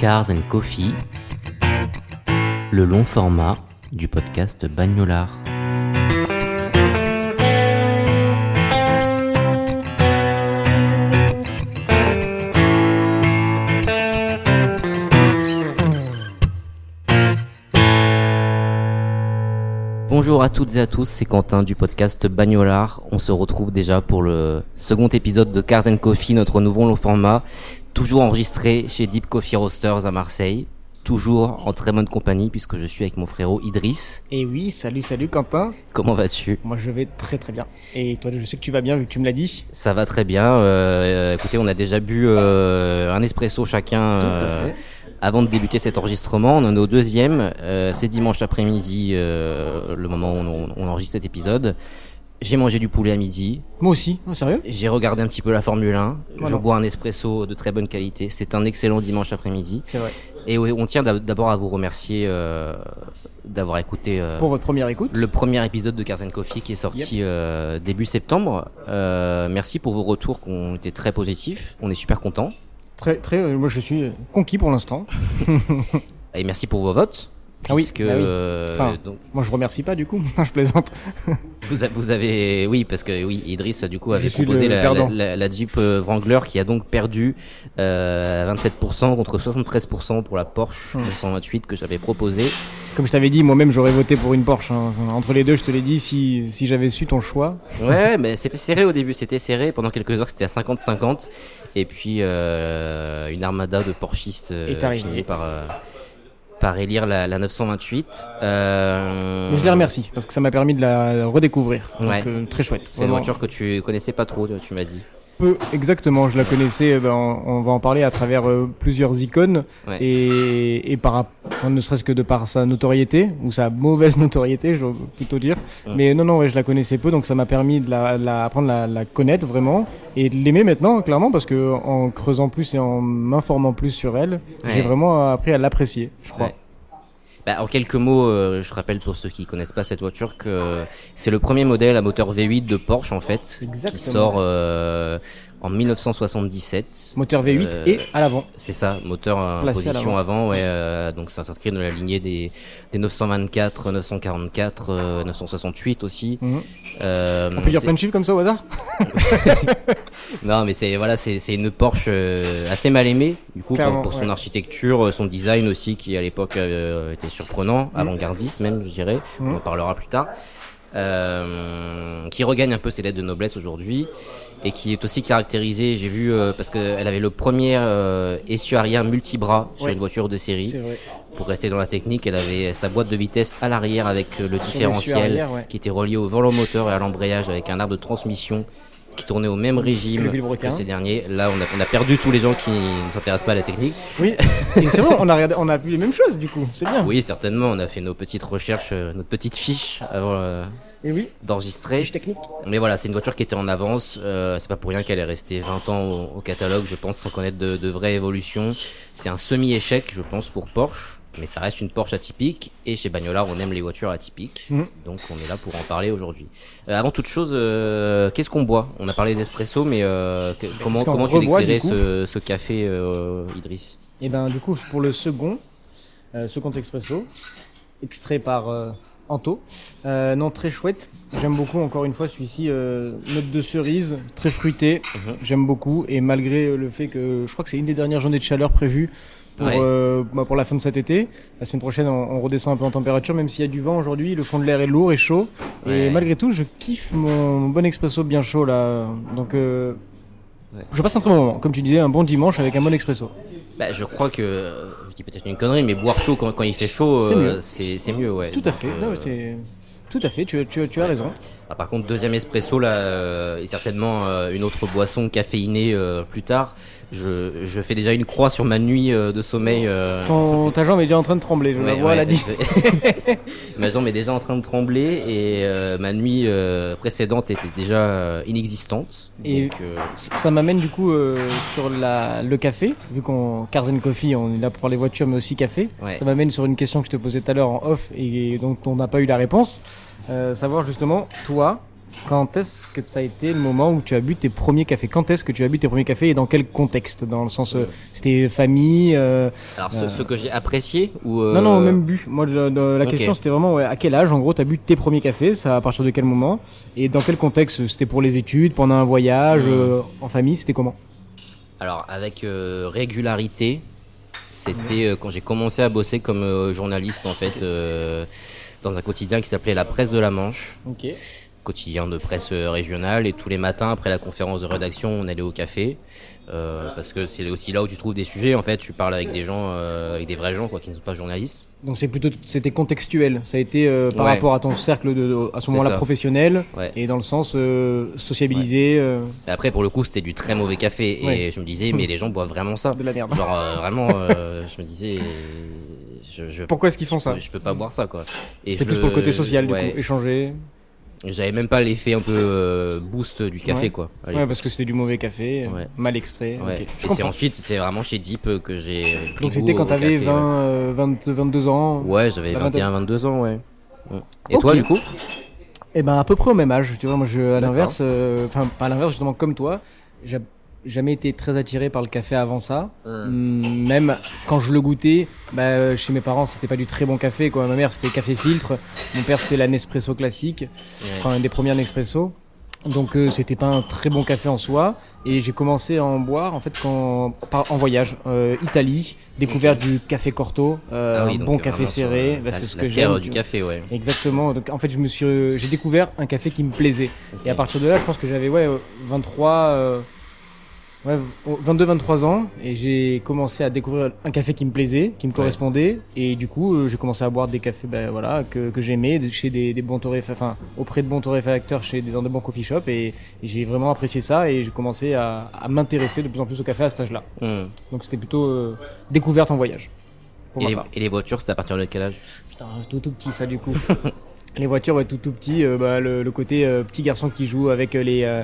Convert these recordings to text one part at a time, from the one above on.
Cars and Coffee, le long format du podcast Bagnolard. Bonjour à toutes et à tous, c'est Quentin du podcast Bagnolard. On se retrouve déjà pour le second épisode de Cars and Coffee, notre nouveau long format, toujours enregistré chez Deep Coffee Roasters à Marseille. Toujours en très bonne compagnie puisque je suis avec mon frérot Idriss. Et oui, salut, salut Quentin. Comment vas-tu? Moi je vais très très bien. Et toi, je sais que tu vas bien vu que tu me l'as dit. Ça va très bien. Euh, écoutez, on a déjà bu euh, un espresso chacun Tout à euh, fait. Avant de débuter cet enregistrement. On en est au deuxième. Euh, c'est dimanche après-midi, euh, le moment où on, on enregistre cet épisode. J'ai mangé du poulet à midi. Moi aussi, oh, sérieux? J'ai regardé un petit peu la Formule 1. Je bois un espresso de très bonne qualité. C'est un excellent dimanche après-midi. C'est vrai. Et on tient d'ab- d'abord à vous remercier euh, d'avoir écouté euh, Pour votre première écoute. le premier épisode de Cars Coffee qui est sorti euh, début septembre. Euh, merci pour vos retours qui ont été très positifs. On est super contents. Très très, moi je suis conquis pour l'instant. Et merci pour vos votes. Ah oui, bah oui. euh, Enfin. donc, Moi je remercie pas du coup, je plaisante. vous, a- vous avez oui parce que oui Idriss du coup avait proposé le la, perdant. la- la- la Jeep euh, Wrangler qui a donc perdu euh, 27% contre 73% pour la Porsche Hmm. 928 que j'avais proposé. Comme je t'avais dit, moi-même j'aurais voté pour une Porsche. hein. Entre les deux, je te l'ai dit, si, si j'avais su ton choix. Ouais, mais c'était serré au début, c'était serré. Pendant quelques heures, c'était à 50-50. Et puis, euh, une armada de Porschistes euh, Est finit par, euh, par élire la, la 928. Euh, Mais je les remercie parce que ça m'a permis de la redécouvrir. Donc, Ouais. euh, très chouette. C'est une voiture que tu connaissais pas trop, tu m'as dit. Peu, exactement, je la connaissais, euh, ben, on, on va en parler à travers euh, plusieurs icônes Ouais. et, et par, enfin, ne serait-ce que de par sa notoriété ou sa mauvaise notoriété, je veux plutôt dire. Ouais. Mais non, non, ouais, je la connaissais peu, donc ça m'a permis de la, de la apprendre à la, la connaître vraiment et de l'aimer maintenant, clairement, parce que en creusant plus et en m'informant plus sur elle, j'ai vraiment appris à l'apprécier, je crois. Bah, en quelques mots, euh, je rappelle pour ceux qui connaissent pas cette voiture que c'est le premier modèle à moteur V8 de Porsche en fait, Exactement. qui sort euh, en 1977. Moteur V8 Euh, et à l'avant. C'est ça, moteur en Placé position avant, ouais, euh, donc ça s'inscrit dans la lignée des, des 924, 944, euh, 968 aussi. Mhm. Euh, On peut dire plein de chiffres comme ça au hasard non, mais c'est voilà, c'est une Porsche euh, assez mal aimée du coup pour, pour son ouais. architecture, son design aussi qui à l'époque euh, était surprenant, avant-gardiste même, je dirais. Mhm. On en parlera plus tard. Euh, qui regagne un peu ses lettres de noblesse aujourd'hui et qui est aussi caractérisée, j'ai vu euh, parce qu'elle avait le premier euh, essieu arrière multibras sur Ouais. une voiture de série. Vrai. Pour rester dans la technique, elle avait sa boîte de vitesse à l'arrière avec euh, le différentiel arrière, ouais. qui était relié au volant moteur et à l'embrayage avec un arbre de transmission qui tournait au même régime que, ces derniers. Là, on a, on a perdu tous les gens qui ne s'intéressent pas à la technique. Oui, et c'est vrai, on a, regardé, on a vu les mêmes choses du coup, c'est bien. Oui, certainement, on a fait nos petites recherches, euh, notre petite fiche avant euh, Et oui, d'enregistrer. technique. Mais voilà, c'est une voiture qui était en avance. Euh, c'est pas pour rien qu'elle est restée 20 ans au, au catalogue, je pense, sans connaître de, de vraies évolutions. C'est un semi-échec, je pense, pour Porsche. Mais ça reste une Porsche atypique. Et chez Bagnolard, on aime les voitures atypiques. Mhm. Donc on est là pour en parler aujourd'hui. Euh, avant toute chose, euh, qu'est-ce qu'on boit? On a parlé d'espresso, mais euh, que- comment, comment tu décrirais ce, ce café, euh, Idriss? Et ben du coup pour le second, euh, second expresso, extrait par euh, Anto, euh, non très chouette. J'aime beaucoup encore une fois celui-ci, euh, note de cerise, très fruité. Mhm. J'aime beaucoup et malgré euh, le fait que je crois que c'est une des dernières journées de chaleur prévues pour, Ouais. euh, bah, pour la fin de cet été. La semaine prochaine on, on redescend un peu en température même s'il y a du vent aujourd'hui. Le fond de l'air est lourd et chaud Ouais. et malgré tout je kiffe mon bon expresso bien chaud là. Donc euh, Ouais. je passe un très bon moment. Comme tu disais, un bon dimanche avec un bon expresso. Bah, je crois que, je dis peut-être une connerie, mais boire chaud quand, quand il fait chaud, C'est euh, mieux. mieux, ouais. Tout à Donc, fait. euh, Non, c'est tout à fait. Tu, tu, tu as raison. ah, par contre, deuxième espresso là, euh, et certainement euh, une autre boisson caféinée euh, plus tard. Je, je fais déjà une croix sur ma nuit euh, de sommeil. euh, Ton, ta jambe est déjà en train de trembler. Je la Ouais, vois, ouais, elle a dit. je- ma jambe est déjà en train de trembler et euh, ma nuit euh, précédente était déjà euh, inexistante. Et- Donc, euh, Ça m'amène du coup euh, sur la, le café, vu qu'on Cars Coffee, on est là pour les voitures, mais aussi café. Ouais. Ça m'amène sur une question que je te posais tout à l'heure en off et dont on n'a pas eu la réponse. Euh, savoir justement, toi, quand est-ce que ça a été le moment où tu as bu tes premiers cafés? Quand est-ce que tu as bu tes premiers cafés et dans quel contexte? Dans le sens, euh, c'était famille euh, alors, ce, euh, ce que j'ai apprécié ou euh, Non, non, même bu. Moi, la question c'était vraiment ouais, à quel âge, en gros, tu as bu tes premiers cafés? Ça à partir de quel moment? Et dans quel contexte? C'était pour les études, pendant un voyage, euh, en famille? C'était comment? Alors, avec euh, régularité, c'était euh, quand j'ai commencé à bosser comme euh, journaliste, en fait, euh, dans un quotidien qui s'appelait La Presse de la Manche, Ok. Quotidien de presse régionale. Et tous les matins, après la conférence de rédaction, on allait au café. euh, parce que c'est aussi là où tu trouves des sujets. En fait, tu parles avec des gens, euh, avec des vrais gens, quoi, qui ne sont pas journalistes. Donc c'est plutôt c'était contextuel. Ça a été euh, par Ouais. rapport à ton cercle de, de- à ce moment-là professionnel Ouais. et dans le sens sociabiliser Et après, pour le coup, c'était du très mauvais café. Et je me disais, mais les gens boivent vraiment ça. de la merde. Genre, vraiment, je me disais, je, je, Pourquoi est-ce qu'ils font ça je peux pas boire ça, quoi. Et C'était plus pour le côté social du coup, échanger. J'avais même pas l'effet un peu euh, boost du café, Ouais. quoi. Allez. Ouais, parce que c'était du mauvais café, euh, Ouais. mal extrait. Ouais. Et c'est ensuite, c'est vraiment chez Deep euh, que j'ai. Donc c'était quand t'avais café, 20, euh, 20, 22 ans. Ouais, j'avais La 21, 22 ans, ouais. Et toi, du coup Et ben à peu près au même âge, tu vois, moi je, à l'inverse, enfin pas à l'inverse justement comme toi, j'ai jamais été très attiré par le café avant ça. Hum, Même quand je le goûtais, bah, euh, chez mes parents c'était pas du très bon café quoi. Ma mère c'était café filtre, mon père c'était la Nespresso classique, enfin une des premières Nespresso. Donc euh, c'était pas un très bon café en soi et j'ai commencé à en boire en fait quand par- en voyage euh, Italie découvert du café corto euh, Ah oui, un donc, bon euh, café serré bah, c'est ce que j'aime du café, ouais. Exactement. Donc en fait, je me suis, euh, j'ai découvert un café qui me plaisait. Et à partir de là, je pense que j'avais ouais euh, 23, euh, ouais 22, 23 ans, et j'ai commencé à découvrir un café qui me plaisait, qui me correspondait. Et du coup, euh, j'ai commencé à boire des cafés, ben voilà, que, que j'aimais chez des, des bons enfin auprès de bons torréfacteurs, chez des, dans de bons coffee shops. Et, et j'ai vraiment apprécié ça, et j'ai commencé à, à m'intéresser de plus en plus au café à cet âge-là. Hum. Donc c'était plutôt euh, découverte en voyage. Et, les, part. et les voitures, c'est à partir de quel âge? Putain, tout tout petit ça du coup. les voitures ouais, tout tout petit, euh, bah, le, le côté euh, petit garçon qui joue avec euh, les...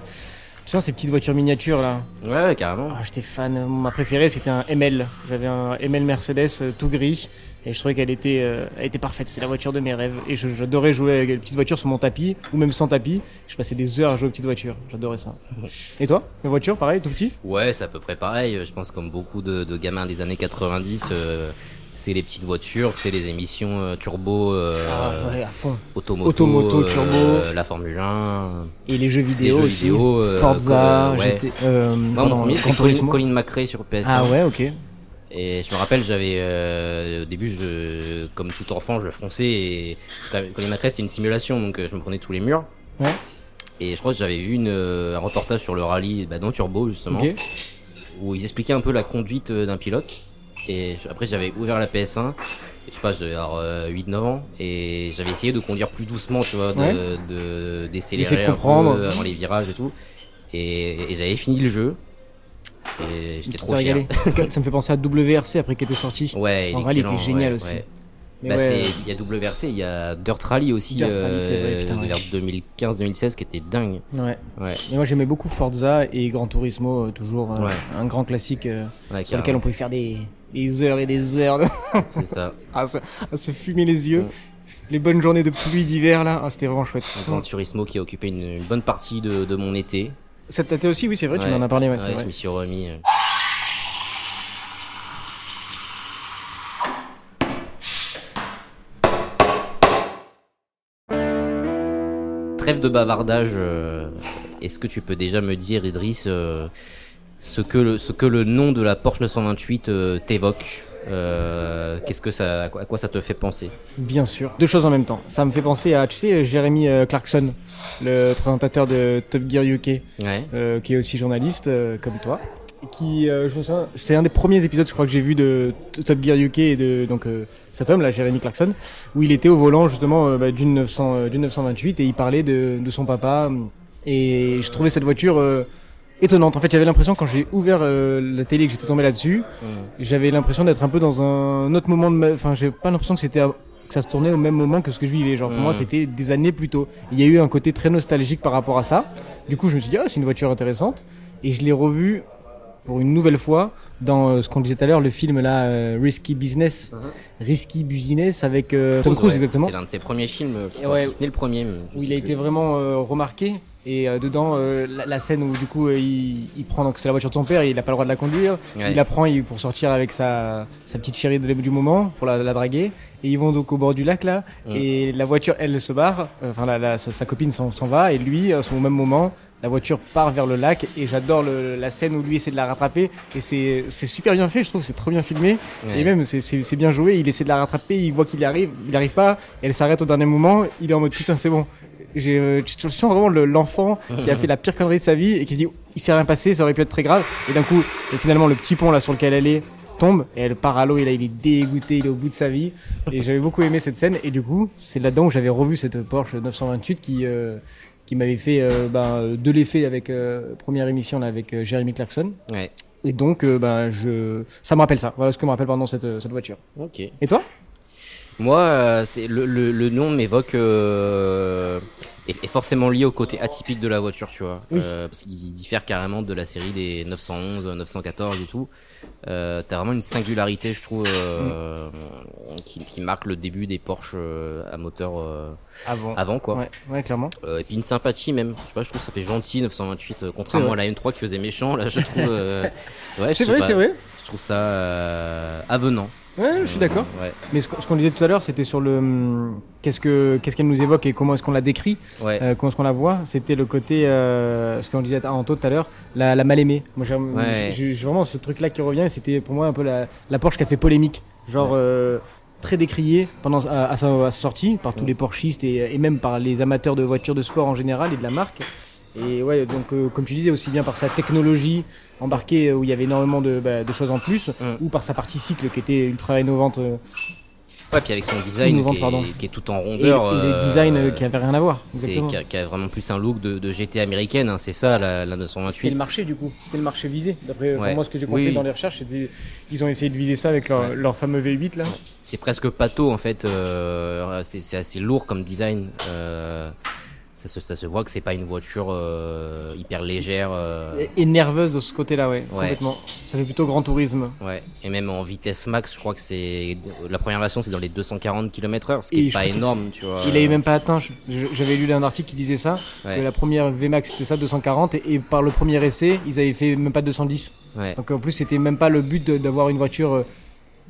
tu sais, ces petites voitures miniatures là. Ouais, ouais, carrément. Ah, J'étais fan. Ma préférée c'était un ML. J'avais un ML Mercedes euh, tout gris et je trouvais qu'elle était, euh, elle était parfaite. C'est la voiture de mes rêves et j'adorais jouer avec les petites voitures sur mon tapis ou même sans tapis. Je passais des heures à jouer aux petites voitures. J'adorais ça. Et toi, les voitures, pareil, tout petit? Ouais, c'est à peu près pareil. Je pense comme beaucoup de, de gamins des années 90, euh, c'est les petites voitures, c'est les émissions euh, turbo, euh, Ah ouais, à fond. automoto, Automoto, euh, turbo. la Formule 1. Et les jeux vidéo jeux aussi. vidéo, euh, Forza, ouais. GT, Moi, mon premier, c'était Colin, McRae sur PS1. Ah ouais, ok. Et je me rappelle, j'avais au début, je, comme tout enfant, je fonçais et Colin McRae, c'est une simulation, donc je me prenais tous les murs. Ouais. Et je crois que j'avais vu une, un reportage sur le rallye bah, dans Turbo justement, où ils expliquaient un peu la conduite d'un pilote. Et je- après, j'avais ouvert la PS1. Et je sais pas, devais avoir euh, 8-9 ans. Et j'avais essayé de conduire plus doucement, tu vois, de, Ouais. de, de comprendre. avant les virages et tout. Et, et j'avais fini le jeu. Et j'étais trop fier. ça me fait penser à WRC après qui était sorti. Ouais, il En rallye, il était génial ouais, aussi. ouais. Mais Bah, ouais, c'est- il y a WRC, il y a Dirt Rally aussi, Dirt Rally, vrai, euh, ouais. vers 2015-2016 qui était dingue. ouais. Ouais, Et moi j'aimais beaucoup Forza et Gran Turismo, euh, toujours euh, un grand classique euh, sur lequel on pouvait faire des, des heures et des heures de- c'est ça. à, se, à se fumer les yeux. Les bonnes journées de pluie d'hiver là, ah, c'était vraiment chouette. Gran Turismo qui a occupé une, une bonne partie de, de mon été. Cet été aussi, oui, c'est vrai, tu m'en as parlé, ouais, Ouais, c'est je vrai. me suis remis. Trêve de bavardage. euh, Est-ce que tu peux déjà me dire, Idriss, euh, ce que le, ce que le nom de la Porsche 928 euh, t'évoque Qu'est-ce que ça, à quoi, à quoi ça te fait penser? Bien sûr. Deux choses en même temps. Ça me fait penser à, tu sais, Jérémy Clarkson, le présentateur de Top Gear UK. Ouais. qui est aussi journaliste comme toi. Qui, euh, je me souviens, c'était un des premiers épisodes, je crois que j'ai vu de Top Gear UK et de donc euh, cet homme là, Jeremy Clarkson, où il était au volant justement euh, bah, d'une 900, euh, d'une 928 et il parlait de, de son papa. Et je trouvais cette voiture étonnante. En fait, j'avais l'impression quand j'ai ouvert la télé que j'étais tombé là-dessus, j'avais l'impression d'être un peu dans un autre moment de ma... Enfin, j'ai pas l'impression que c'était que ça se tournait au même moment que ce que je vivais. Genre, pour moi, c'était des années plus tôt. Il y a eu un côté très nostalgique par rapport à ça. Du coup, je me suis dit, ah, c'est une voiture intéressante. Et je l'ai revue pour une nouvelle fois dans euh, ce qu'on disait tout à l'heure, le film là, euh, Risky Business. Risky Business avec euh, Tom Cruise, Ouais, exactement. C'est l'un de ses premiers films, Et ouais, si ce n'est le premier. où il a plus. été vraiment euh, remarqué. Et dedans, la, la scène où du coup il, il prend donc c'est la voiture de son père, il a pas le droit de la conduire. Ouais. Il la prend il- pour sortir avec sa, sa petite chérie de, du moment pour la, la draguer. Et ils vont donc au bord du lac là. Mm. Et la voiture elle se barre. Enfin la, sa, sa copine s'en s'en va et lui à ce même moment. La voiture part vers le lac et j'adore la scène où lui essaie de la rattraper et c'est super bien fait je trouve c'est trop bien filmé. Ouais. et même c'est- bien joué il essaie de la rattraper il voit qu'il y arrive il arrive pas elle s'arrête au dernier moment il est en mode putain c'est bon. J'ai euh, sens vraiment le- l'enfant qui a fait la pire connerie de sa vie et qui dit il s'est rien passé ça aurait pu être très grave. Et d'un coup et finalement le petit pont là sur lequel elle est tombe et elle part à l'eau et là il est dégoûté il est au bout de sa vie. Et j'avais beaucoup aimé cette scène et du coup c'est là-dedans où j'avais revu cette Porsche 928 qui euh, qui m'avait fait euh, ben, euh, de l'effet avec euh, première émission là avec euh, Jeremy Clarkson Ouais. et donc ben je ça me rappelle ça voilà ce que me rappelle pardon cette, cette voiture Ok. et toi? Moi, c'est le, le, le nom m'évoque est, est forcément lié au côté atypique de la voiture, tu vois, Oui. Euh, parce qu'il diffère carrément de la série des 911, 914 et tout. Euh, T'as vraiment une singularité, je trouve, euh, qui, qui marque le début des Porsche euh, à moteur euh, avant avant, quoi. ouais ouais clairement Euh, et puis une sympathie même. Je sais pas, je trouve que ça fait gentil 928, euh, contrairement à la M3 qui faisait méchant. Là, je trouve. euh, ouais, c'est vrai c'est vrai Je trouve ça euh, avenant. Ouais je suis d'accord Ouais. mais ce, qu'on- disait tout à l'heure c'était sur le hum, qu'est-ce que qu'est-ce qu'elle nous évoque et comment est-ce qu'on la décrit Ouais. Euh, comment est-ce qu'on la voit C'était le côté, euh, ce qu'on disait à Anto tout à l'heure, la, la mal aimée. Moi, j'ai Ouais. vraiment ce truc-là qui revient. C'était pour moi un peu la, la Porsche qui a fait polémique, genre euh, très décriée pendant à, à sa, à sa sortie par tous les Porschistes et, et même par les amateurs de voitures de sport en général et de la marque. Et ouais, donc euh, comme tu disais, aussi bien par sa technologie embarquée euh, où il y avait énormément de, bah, de choses en plus, Mm. ou par sa partie cycle qui était ultra innovante euh, Ouais, puis avec son design qui, est, pardon. qui est tout en et, rondeur. et euh, le design euh, qui avait rien à voir. qui a, qui a vraiment plus un look de, de GT américaine, hein, c'est ça la, la C'était 928. le marché du coup, c'était le marché visé. D'après Ouais. moi ce que j'ai compris Oui, dans les recherches, c'était ils ont essayé de viser ça avec leur, Ouais. leur fameux V8 là. C'est presque pâteau en fait. c'est c'est assez lourd comme design. euh, ça, se, ça se voit que c'est pas une voiture euh, hyper légère. euh, Et, nerveuse de ce côté-là, ouais, Ouais. complètement. Ça fait plutôt grand tourisme. Ouais, et même en vitesse max, je crois que c'est la première version, c'est dans les 240 km/h, ce qui Et est pas énorme, tu vois. Il avait même pas atteint. J'avais lu un article qui disait ça. Ouais. Que la première VMAX c'était ça, 240, et, et par le premier essai, ils avaient fait même pas 210. Ouais. Donc en plus, c'était même pas le but d'avoir une voiture euh,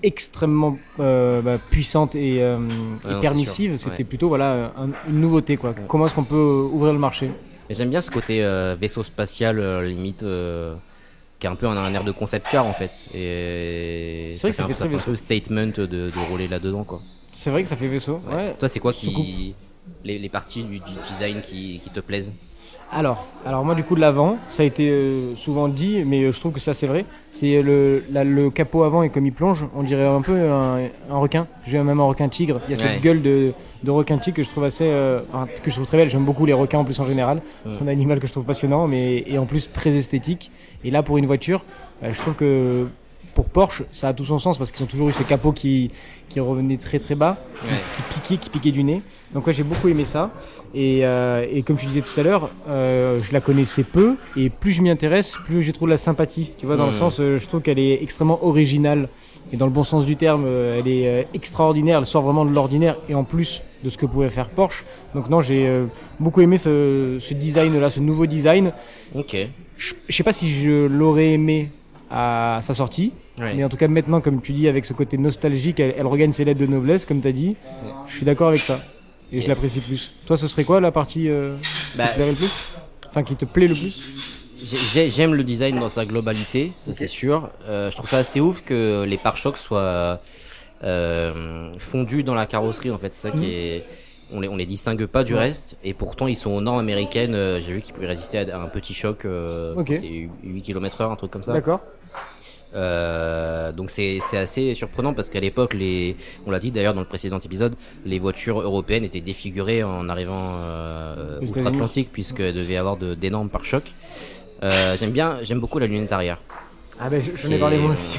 extrêmement euh, bah, puissante et, euh, et non, permissive. C'était ouais. plutôt voilà un- une nouveauté quoi. Comment est-ce qu'on peut euh, ouvrir le marché? J'aime bien ce côté euh, vaisseau spatial, euh, limite, euh, qui est un peu un, un air de concept car en fait. Et C'est vrai que ça fait, un- ça fait un peu statement de, de rouler là-dedans, quoi. C'est vrai que ça fait vaisseau. Toi, c'est quoi qui. Les, les parties du, du design qui, qui te plaisent? Alors, alors moi du coup de l'avant, ça a été euh, souvent dit, mais euh, je trouve que ça c'est vrai. C'est le, la- le capot avant et comme il plonge, on dirait un peu un, un requin. J'ai même un requin tigre. Il y a Ouais. cette gueule de, de requin tigre que je trouve assez, euh, enfin que je trouve très belle. J'aime beaucoup les requins en plus en général. C'est un animal que je trouve passionnant, mais et en plus très esthétique. Et là pour une voiture, euh, je trouve que pour Porsche, ça a tout son sens parce qu'ils ont toujours eu ces capots qui, qui revenaient très très bas Ouais. qui piquait, qui piquait du nez. Donc ouais, j'ai beaucoup aimé ça. Et, euh, et comme tu disais tout à l'heure, euh, je la connaissais peu. Et plus je m'y intéresse, plus j'ai trouvé de la sympathie. Tu vois, dans le sens, euh, je trouve qu'elle est extrêmement originale. Et dans le bon sens du terme, elle est extraordinaire. Elle sort vraiment de l'ordinaire. Et en plus de ce que pouvait faire Porsche. Donc non, j'ai beaucoup aimé ce, ce design-là, ce nouveau design. Ok. Je je sais pas si je l'aurais aimé à sa sortie. Ouais. Mais en tout cas, maintenant, comme tu dis, avec ce côté nostalgique, elle, elle regagne ses lettres de noblesse, comme tu as dit. Je suis d'accord avec ça. Et je l'apprécie plus. Toi, ce serait quoi la partie euh, Bah, qui te plairait le plus? Enfin, qui te plaît le plus? J'ai- j'ai- J'aime le design dans sa globalité, ça c'est sûr. Euh, je trouve ça assez ouf que les pare-chocs soient euh, fondus dans la carrosserie en fait. C'est ça qui Mhm. est on les, on les distingue pas du Ouais. reste, et pourtant ils sont aux normes américaines. euh, J'ai vu qu'ils pouvaient résister à un petit choc. euh. C'est 8 km heure, un truc comme ça. D'accord. Euh, donc c'est c'est assez surprenant parce qu'à l'époque, les, on l'a dit d'ailleurs dans le précédent épisode, les voitures européennes étaient défigurées en arrivant euh, outre-Atlantique puisqu'elles devaient avoir de- d'énormes pare-chocs. Euh, j'aime bien, j'aime beaucoup la lunette arrière. Ah ben j'en ai parlé moi aussi.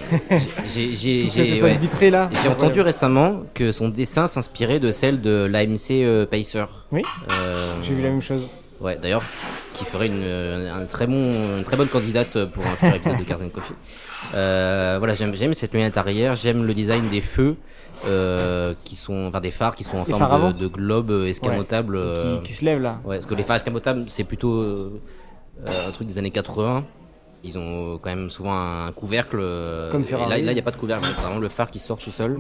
J'ai ouais. là. Entendu récemment que son dessin s'inspirait de celle de l'AMC euh, Pacer. Oui. Euh, J'ai vu la même chose. Ouais, d'ailleurs, qui ferait une, un très bon, une très bonne candidate pour un futur épisode de Cars and Coffee. Euh, voilà, j'aime, cette lunette arrière, j'aime le design des feux, euh, qui sont, enfin des phares qui sont en Les forme de, de globe euh, escamotable. euh, Qui, qui se lève là. Ouais, parce que les phares escamotables, c'est plutôt euh, euh, un truc des années 80. Ils ont quand même souvent un couvercle. euh, Comme Ferrari. Là, là, il n'y a pas de couvercle. C'est vraiment le phare qui sort tout seul.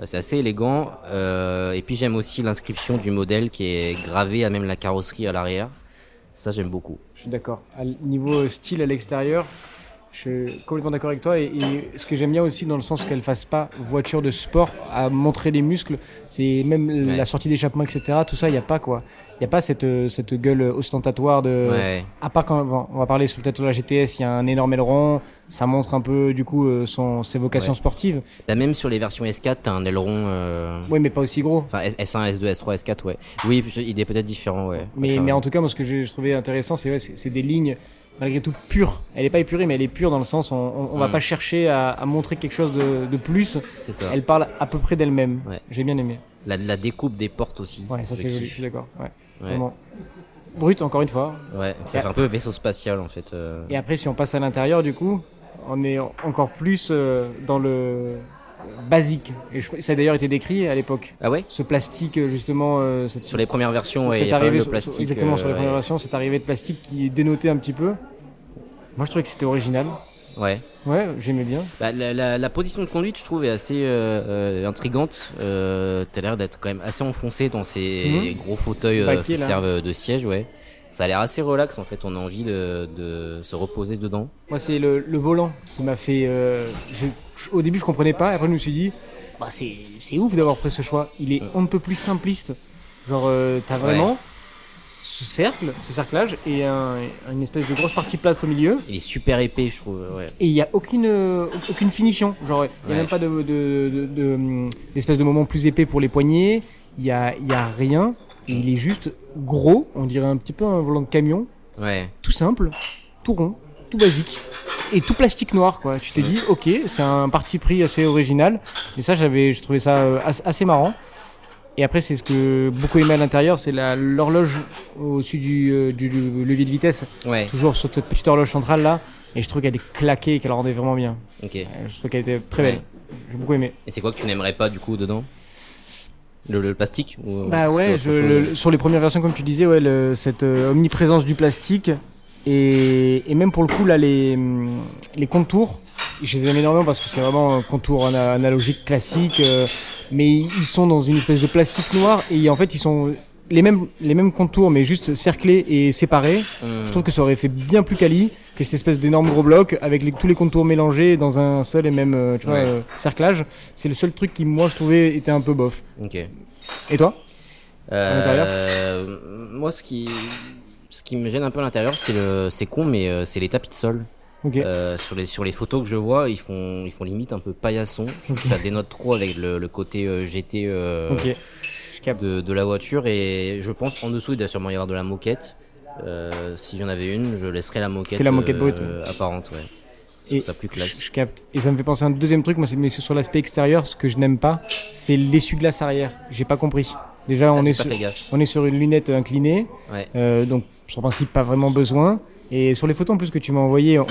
Euh, C'est assez élégant. Euh, et puis j'aime aussi l'inscription du modèle qui est gravée à même la carrosserie à l'arrière. Ça, j'aime beaucoup. Je suis d'accord. Niveau style à l'extérieur, je suis complètement d'accord avec toi. Et, et ce que j'aime bien aussi, dans le sens qu'elle fasse pas voiture de sport à montrer les muscles, c'est même Ouais. la sortie d'échappement, etc. Tout ça, il n'y a pas quoi. Il n'y a pas cette, euh, cette gueule ostentatoire de. Ouais. À part quand bon, on va parler sur- peut-être sur la GTS, il y a un énorme aileron, ça montre un peu du coup euh, son, ses vocations Ouais. sportives. T'as même sur les versions S4, t'as un aileron. euh, Oui, mais pas aussi gros. Enfin, S- S1, S2, S3, S4, ouais. Oui, je- il est peut-être différent, ouais. Mais, Enfin, mais en tout cas, moi, ce que j'ai- je trouvais intéressant, c'est ouais, des lignes malgré tout pures. Elle est pas épurée, mais elle est pure dans le sens, on, on, on va Mm. pas chercher à, à montrer quelque chose de, de plus. c'est ça. Elle parle à peu près d'elle-même. Ouais. J'ai bien aimé. La, la découpe des portes aussi. Ouais, ça c'est joli, je suis d'accord. Ouais. Vraiment. Brut, encore une fois. Ouais, fait un peu vaisseau spatial en fait. euh. Et après, si on passe à l'intérieur, du coup, on est encore plus euh, dans le basique. Et je, ça a d'ailleurs été décrit à l'époque. Ah ouais? Ce plastique, euh, justement, euh, cette, Sur les premières versions, ouais, il cette y a pas mal arrivée de sur- plastique. exactement sur les euh, premières versions, cette arrivée de plastique qui dénotait un petit peu. Moi, je trouvais que c'était original. Ouais. Ouais, j'aimais bien. Bah, la, la, la position de conduite, je trouve, est assez euh, euh, intrigante. Euh, T'as l'air d'être quand même assez enfoncé dans ces gros fauteuils euh, Baquet, qui là. servent de siège, ouais. Ça a l'air assez relax en fait. On a envie de, de se reposer dedans. Moi, c'est le, le volant qui m'a fait. euh, au début, je comprenais pas. Après, je me suis dit, bah, c'est c'est ouf d'avoir pris ce choix. Il est on ne peut plus simpliste. Genre, euh, t'as vraiment ce cercle, ce cerclage et un- une espèce de grosse partie plate au milieu. Il est super épais, je trouve. Ouais. Et il n'y a aucune, euh, aucune finition. Genre, il n'y a Ouais. même pas de, de, de, de, hum, d'espèce de moment plus épais pour les poignets. Il n'y a, y a rien. Il est juste gros. On dirait un petit peu un volant de camion. Ouais. tout simple, tout rond, tout basique et tout plastique noir quoi. Tu t'es dit ok, c'est un parti pris assez original. Mais ça j'avais, je trouvais ça euh, as- assez marrant. Et après c'est ce que beaucoup aimé à l'intérieur, c'est l'horloge au-dessus du, euh, du, du levier de vitesse, Ouais. toujours sur cette petite horloge centrale là. Et je trouve qu'elle est claquée et qu'elle rendait vraiment bien. Ok. Euh, Je trouve qu'elle était très belle. Ouais. J'ai beaucoup aimé. Et c'est quoi que tu n'aimerais pas du coup dedans? Le, le plastique ou, Bah ou ouais, je, le- sur les premières versions, comme tu disais, ouais, le- cette omniprésence du plastique et, et même pour le coup là les les contours, je les aime énormément parce que c'est vraiment un contour ana- analogique classique, euh, mais ils sont dans une espèce de plastique noir et en fait ils sont les mêmes les mêmes contours mais juste cerclés et séparés. Hmm. Je trouve que ça aurait fait bien plus quali que cette espèce d'énorme gros bloc avec les- tous les contours mélangés dans un seul et même euh, tu vois, Ouais. euh, cerclage. C'est le seul truc qui moi je trouvais était un peu bof. Ok. Et toi? Euh, moi, ce qui, ce qui me gêne un peu à l'intérieur, c'est le, c'est con, mais euh, c'est les tapis de sol. Euh, sur les sur les photos que je vois, ils font ils font limite un peu paillasson. Ça dénote trop avec le, le côté euh, GT euh, de, de la voiture et je pense en dessous il doit sûrement y avoir de la moquette. Si j'en avais une, je laisserais la moquette, Que la moquette brute, apparente, ouais. Et ça plus classe. Je, je capte. Et ça me fait penser à un deuxième truc, moi, c'est mais c'est sur l'aspect extérieur, ce que je n'aime pas, c'est l'essuie-glace arrière. J'ai pas compris. Déjà, on, Ah, est j'ai pas sur, on est sur une lunette inclinée, Ouais. euh, donc sur principe, pas vraiment besoin. Et sur les photos en plus que tu m'as envoyées, on,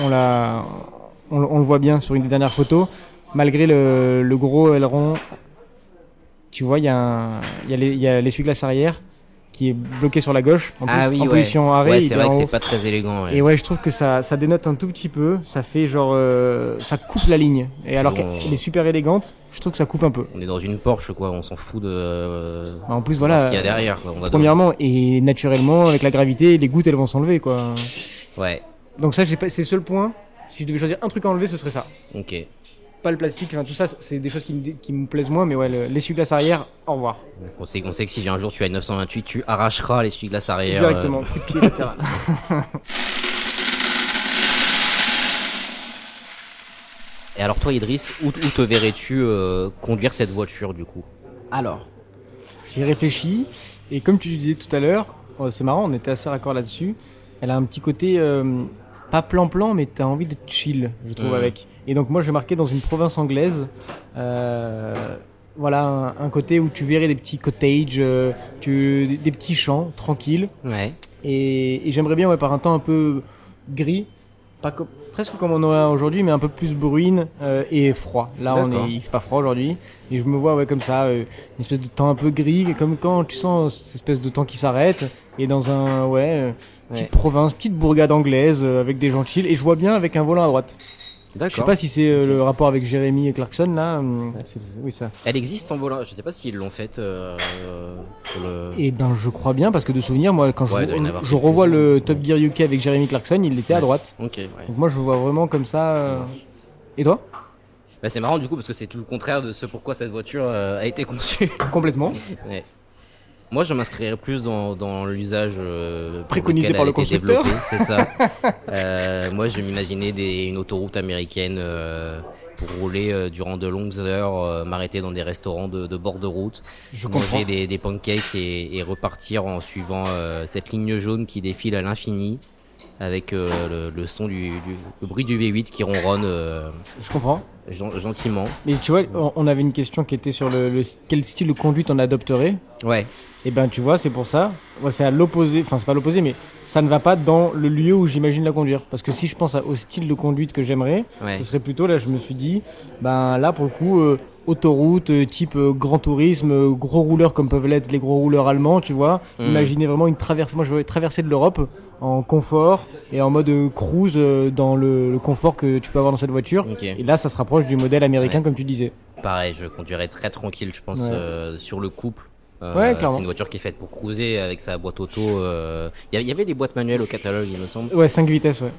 on, le voit bien sur une des dernières photos, malgré le, gros aileron. Tu vois, il y a, a l'essuie-glace arrière qui est bloqué sur la gauche, en, Ah plus, oui, en ouais. position arrêt. Ouais, c'est est vrai que c'est pas très élégant. Ouais. Et ouais, je trouve que ça, ça dénote un tout petit peu. Ça fait genre. euh, ça coupe la ligne. Et alors bon. qu'elle est super élégante, je trouve que ça coupe un peu. On est dans une Porsche quoi, on s'en fout de euh, En plus, voilà. ce qu'il y a derrière. Quoi. On va Premièrement, et naturellement, avec la gravité, les gouttes elles vont s'enlever quoi. Ouais. Donc, ça, c'est le seul point. Si je devais choisir un truc à enlever, ce serait ça. Ok. Pas le plastique, enfin tout ça, c'est des choses qui me, dé- qui me plaisent moins, mais ouais, le- l'essuie-glace arrière, au revoir. Donc, on, sait, on sait que si un jour tu as une 928, tu arracheras l'essuie-glace arrière. Directement, euh, coup de pied latéral. Et alors toi Idriss, où, où te verrais-tu euh, conduire cette voiture du coup? Alors, j'ai réfléchi, et comme tu disais tout à l'heure, oh, c'est marrant, on était assez raccord là-dessus. Elle a un petit côté, euh, pas plan-plan, mais t'as envie d'être chill, je trouve, avec. Et donc, moi, je marquais dans une province anglaise. euh, voilà, un, un côté où tu verrais des petits cottages, euh, tu, des, des petits champs tranquilles. Ouais. Et, et j'aimerais bien, ouais, par un temps un peu gris, pas co- presque comme on en a aujourd'hui, mais un peu plus bruine euh, et froid. Là, on est, il fait pas froid aujourd'hui, et je me vois ouais comme ça, euh, une espèce de temps un peu gris, comme quand tu sens cette espèce de temps qui s'arrête, et dans un ouais, petite province, petite bourgade anglaise euh, avec des gens chill, et je vois bien avec un volant à droite. Je sais D'accord. pas si c'est euh, Ok. le rapport avec Jérémy et Clarkson là, hum, c'est- c'est- oui ça. Elle existe en volant? Je sais pas s'ils l'ont faite euh, pour le. Et ben je crois bien parce que de souvenir, moi quand Ouais, il je, doit y en avoir je quelques-uns. revois le Top Gear UK avec Jérémy Clarkson, il était à droite. Ok. Ouais. Donc moi je vois vraiment comme ça. euh. Et toi? Bah, c'est marrant du coup parce que c'est tout le contraire de ce pourquoi cette voiture euh, a été conçue. Complètement. Ouais. Moi, je m'inscrirais plus dans, dans l'usage euh, Préconisé par le constructeur. C'est ça. Euh, moi, je m'imaginais des, une autoroute américaine euh, pour rouler euh, durant de longues heures, euh, m'arrêter dans des restaurants de, de bord de route, Je manger des, des pancakes et, et repartir en suivant euh, cette ligne jaune qui défile à l'infini avec euh, le, le son du, du le bruit du V8 qui ronronne euh, Je comprends. gen- gentiment. Mais tu vois, on- on avait une question qui était sur le, le- quel style de conduite on adopterait? Ouais. Et ben tu vois, c'est pour ça. Ouais, c'est à l'opposé. Enfin, c'est pas l'opposé, mais ça ne va pas dans le lieu où j'imagine la conduire. Parce que si je pense à- au style de conduite que j'aimerais, Ouais. ce serait plutôt là. Je me suis dit, ben là pour le coup, euh, autoroute euh, type euh, grand tourisme, euh, gros rouleurs comme peuvent l'être les gros rouleurs allemands, tu vois. Imaginez vraiment une traversée. Moi, je veux traverser de l'Europe en confort et en mode cruise dans le, le confort que tu peux avoir dans cette voiture. Et là, ça se rapproche du modèle américain, Ouais. comme tu disais. Pareil, je conduirais très tranquille, je pense, Ouais. euh, sur le couple. Euh, Ouais, c'est une voiture qui est faite pour cruiser avec sa boîte auto. euh, Il y y avait des boîtes manuelles au catalogue, il me semble. Ouais, 5 vitesses, ouais.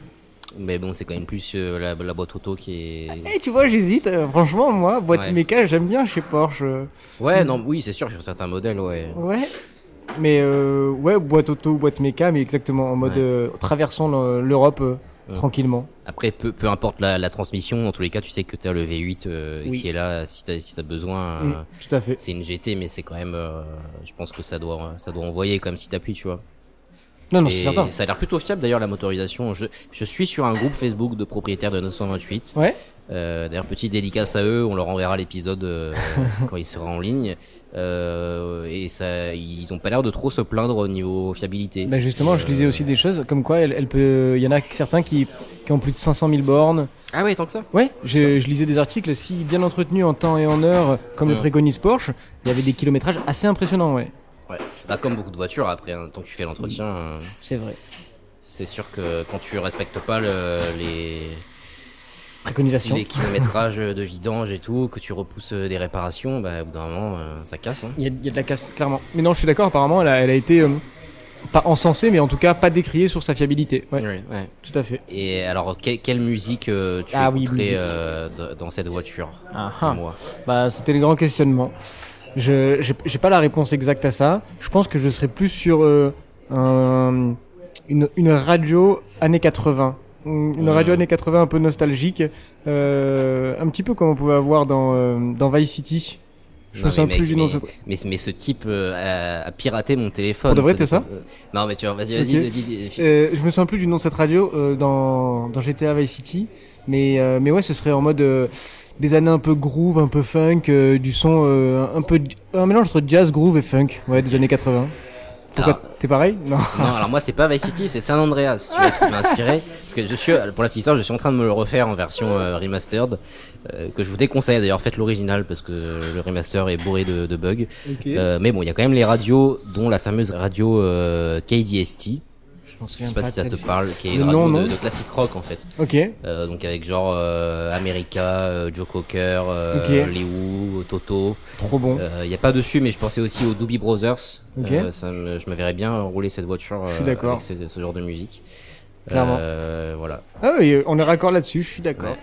Mais bon, c'est quand même plus euh, la, la boîte auto qui est. Et tu vois, j'hésite. euh, franchement, moi, boîte Ouais. méca, j'aime bien chez Porsche. euh, Ouais, non, oui, c'est sûr, sur certains modèles, ouais. Ouais. Mais euh, ouais, boîte auto, boîte méca, mais exactement en mode Ouais. traversant le- l'Europe tranquillement. Après, peu, peu importe la, la transmission, en tous les cas, tu sais que tu as le V8 euh, Oui. qui est là si tu as, si t'as besoin. Mm, tout à fait. C'est une GT, mais c'est quand même. je pense que ça doit, ça doit envoyer quand même si t'appuies, tu vois. Non, non, c'est certain. Ça a l'air plutôt fiable d'ailleurs la motorisation. Je, je suis sur un groupe Facebook de propriétaires de 928. Ouais. Euh, D'ailleurs, petite dédicace à eux, on leur enverra l'épisode euh, quand il sera en ligne. Euh, et ça, ils ont pas l'air de trop se plaindre au niveau fiabilité. Bah justement, je lisais aussi des choses comme quoi elle, elle peut. Il y en a certains qui, qui ont plus de 500 000 bornes. Ah ouais, tant que ça. Ouais, je, je lisais des articles si bien entretenus en temps et en heure, comme le préconise Porsche, il y avait des kilométrages assez impressionnants, ouais. Ouais. Bah comme beaucoup de voitures, après, hein, tant que tu fais l'entretien, euh, C'est vrai. c'est sûr que quand tu respectes pas le- les, les kilométrages de vidange et tout, que tu repousses des réparations, bah au bout d'un moment, euh, ça casse. Hein. Il y, a, il y a de la casse, clairement. Mais non, je suis d'accord, apparemment, elle a, elle a été euh, pas encensée, mais en tout cas pas décriée sur sa fiabilité. Ouais, ouais. tout à fait. Et alors, que- quelle musique euh, tu Ah oui, musique. euh, dans cette voiture? Ah, ah. Bah, c'était le grand questionnement. Je j'ai j'ai pas la réponse exacte à ça. Je pense que je serais plus sur euh, un- une, une radio années 80. Une radio années 80 un peu nostalgique. euh, un petit peu comme on pouvait avoir dans, euh, dans Vice City. Je Non, me souviens mais plus mec, du nom mais, de cette... mais, mais ce type euh, a, piraté mon téléphone. Pour de vrai, ce- t'es ça euh, Non, mais tu vois, vas-y, vas-y, Ok. dis- dis- Euh, je me souviens plus du nom de cette radio euh, dans, dans GTA Vice City. Mais, euh, mais ouais, ce serait en mode euh, des années un peu groove, un peu funk, euh, du son euh, un peu. Un mélange entre jazz, groove et funk. Ouais, des années 80. Pourquoi T'es pareil? Non. Non, alors moi c'est pas Vice City, c'est San Andreas tu vois, qui m'a inspiré. Parce que je suis, pour la petite histoire, je suis en train de me le refaire en version euh, remastered, euh, que je vous déconseille d'ailleurs, faites l'original parce que le remaster est bourré de, de bugs. Euh, mais bon, il y a quand même les radios, dont la fameuse radio euh, Je m'en Je souviens sais pas si de ça te parle, qui est une radio de, non de classique rock en fait. Ok. Euh, donc avec genre euh, America, euh, Joe Cocker, euh, Ok. Les Who, Toto. Trop bon. Il n'y a pas dessus, mais je pensais aussi aux Doobie Brothers. Ok. Euh, ça me- je me verrais bien rouler cette voiture Je suis euh, d'accord. avec ce, ce genre de musique. Clairement. Euh, voilà. Ah oui, on est raccord là-dessus, je suis d'accord.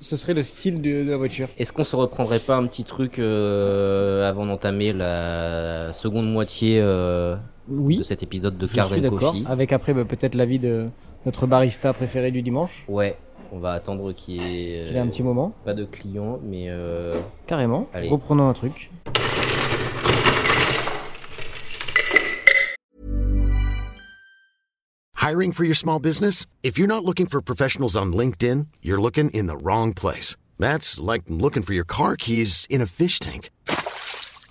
Ce serait le style de, de la voiture. Est-ce qu'on se reprendrait pas un petit truc euh, avant d'entamer la seconde moitié euh, de Oui, cet épisode de d'accord. Coffee Avec après bah, peut-être l'avis de notre barista préféré du dimanche. Ouais, on va attendre qu'il y ait, Il y a un petit moment. pas de clients, mais euh, Carrément. Allez. Reprenons un truc. Hiring for your small business? If you're not looking for professionals on LinkedIn, you're looking in the wrong place. That's like looking for your car keys in a fish tank.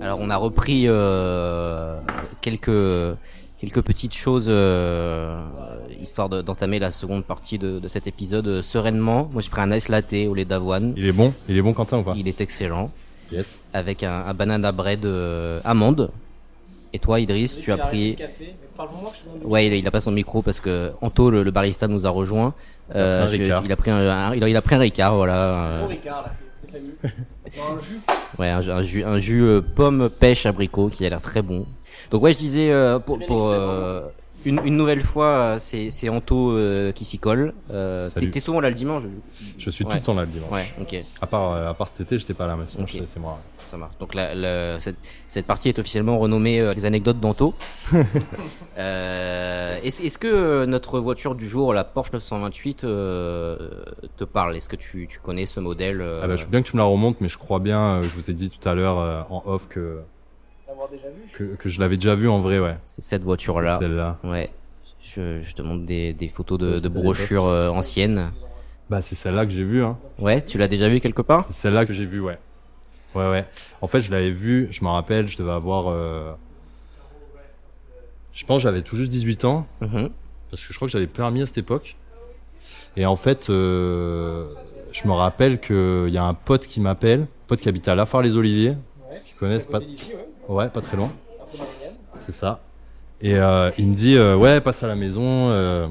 Alors on a repris euh, quelques quelques petites choses euh, histoire de- d'entamer la seconde partie de, de cet épisode euh, sereinement. Moi j'ai pris un ice latte au lait d'avoine. Il est bon Il est bon, Quentin, ou pas? Il est excellent Yes. avec un, un banana bread euh, amande. Et toi Idriss, tu as pris Ouais, il a, il a pas son micro parce que Anto, le, le barista, nous a rejoint. Euh, pris un je- Ricard. il a pris un, un- il a, il a pris un Ricard, voilà. euh, ouais, un, jus- un jus, un jus euh, pomme pêche abricot qui a l'air très bon. Donc ouais, je disais euh, pour, pour euh, une, une nouvelle fois, euh, c'est c'est Anto euh, qui s'y colle. Euh, t'es souvent là le dimanche. Je suis tout le temps là le dimanche. Ouais, ok, À part, euh, à part cet été, j'étais pas là, mais sinon, Ok. je- c'est moi. ça marche. Donc la, la- cette, cette partie est officiellement renommée euh, les anecdotes d'Anto. euh, Est-ce est-ce que notre voiture du jour, la Porsche 928, euh, te parle? Est-ce que tu, tu connais ce modèle Ah bah, je veux bien que tu me la remontes, mais je crois bien, je vous ai dit tout à l'heure euh, en off que, que, que je l'avais déjà vu en vrai, ouais. C'est cette voiture-là. Celle-là. Ouais. Je, je te montre des, des photos de, brochures euh, anciennes. Bah, c'est celle-là que j'ai vue, hein. Ouais, tu l'as déjà vu quelque part? C'est celle-là que j'ai vue, ouais. Ouais, ouais. En fait, je l'avais vue, je me rappelle, je devais avoir. euh, Je pense que j'avais tout juste 18 ans, Mhm. parce que je crois que j'avais permis à cette époque. Et en fait, euh, je me rappelle qu'il y a un pote qui m'appelle, un pote qui habite à Lafare-les-Oliviers, qui connaissent pas. Ouais, pas très loin. C'est ça. Et euh, il me dit euh, ouais, passe à la maison, euh,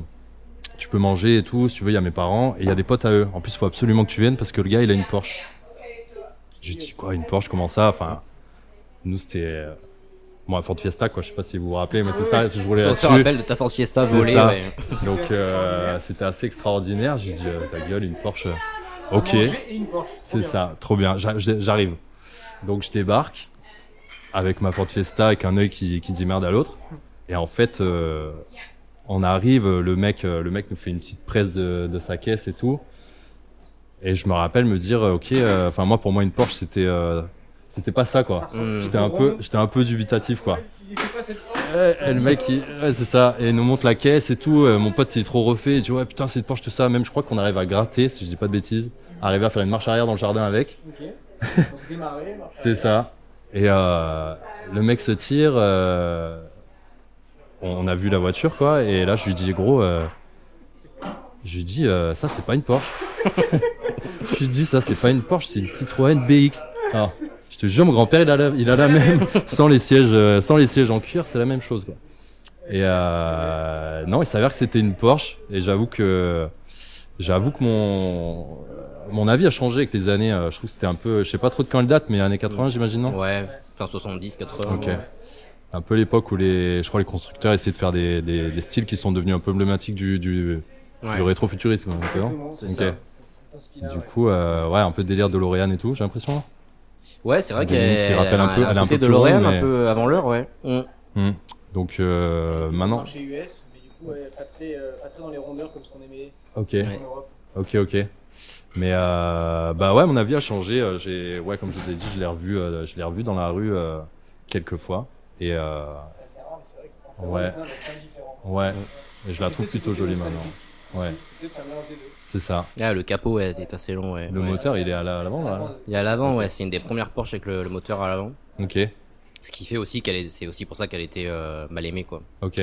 tu peux manger et tout, si tu veux, il y a mes parents et il y a des potes à eux. En plus, il faut absolument que tu viennes parce que le gars, il a une Porsche. Je lui dis quoi, une Porsche, comment ça? Enfin, nous c'était euh, bon, Ford Fiesta quoi. Je sais pas si vous vous rappelez, mais c'est ça. Je voulais Ça se rappelle de ta Ford Fiesta volée. ouais. Donc euh, c'était assez extraordinaire. J'ai dit euh, ta gueule, une Porsche. Ok, c'est ça, trop bien. J'a- j'ai- J'arrive. Donc je débarque avec ma Ford Fiesta avec un œil qui, qui dit merde à l'autre. Et en fait, euh, on arrive, le mec, euh, le mec nous fait une petite presse de, de sa caisse et tout. Et je me rappelle me dire, ok, euh, enfin moi pour moi une Porsche c'était, euh, c'était pas ça quoi. J'étais un peu, j'étais un peu dubitatif quoi. Et le mec, il- ouais, c'est ça. Et il nous montre la caisse et tout. Euh, mon pote, il est trop refait. Il dit, ouais, putain, c'est une Porsche, tout ça. Même, je crois qu'on arrive à gratter, si je dis pas de bêtises. Arriver à faire une marche arrière dans le jardin avec. c'est ça. Et euh, le mec se tire. euh, on a vu la voiture, quoi. Et là, je lui dis, gros, euh, je lui dis, ça, c'est pas une Porsche. je lui dis, ça, c'est pas une Porsche, c'est une Citroën BX. Alors, je te jure, mon grand-père, il a la, il a la même, sans les sièges, sans les sièges en cuir, c'est la même chose, quoi. Et non, il s'avère que c'était une Porsche. Et j'avoue que, j'avoue que mon, mon avis a changé avec les années. Euh, Je trouve que c'était un peu, je sais pas trop de quand elle date, mais années 80, j'imagine, non? Ouais, enfin 70, 80. Ok. Un peu l'époque où les, je crois les constructeurs essayaient de faire des, des, des styles qui sont devenus un peu emblématiques du, du, Ouais. du rétrofuturisme, c'est ça? C'est ça. Du coup, euh, ouais, un peu de délire de L'Oréal et tout, j'ai l'impression. Ouais, c'est vrai qu'elle rappellent un peu- a elle est un peu de ronde, un peu avant l'heure, ouais. Mm. Hmm. Donc euh, maintenant, Marché US, ouais, pas, très, euh, pas très dans les rondeurs comme ce qu'on aimait ok. Ouais. en Europe. Ok, ok. Mais euh, bah ouais, mon avis a changé. Euh, J'ai, ouais, comme je vous ai dit, je l'ai revu, euh, je l'ai revu dans la rue euh, quelques fois. Et euh, ouais, ouais. Et je la trouve plutôt jolie maintenant. Ouais, c'est ça. Ah, le capot ouais, est assez long. Ouais. Le Ouais. moteur, il est à la- à l'avant là. Il est à l'avant, ouais. C'est une des premières Porsche avec le, le moteur à l'avant. Ok, Ce qui fait aussi qu'elle est, c'est aussi pour ça qu'elle était euh, mal aimée, quoi. ok.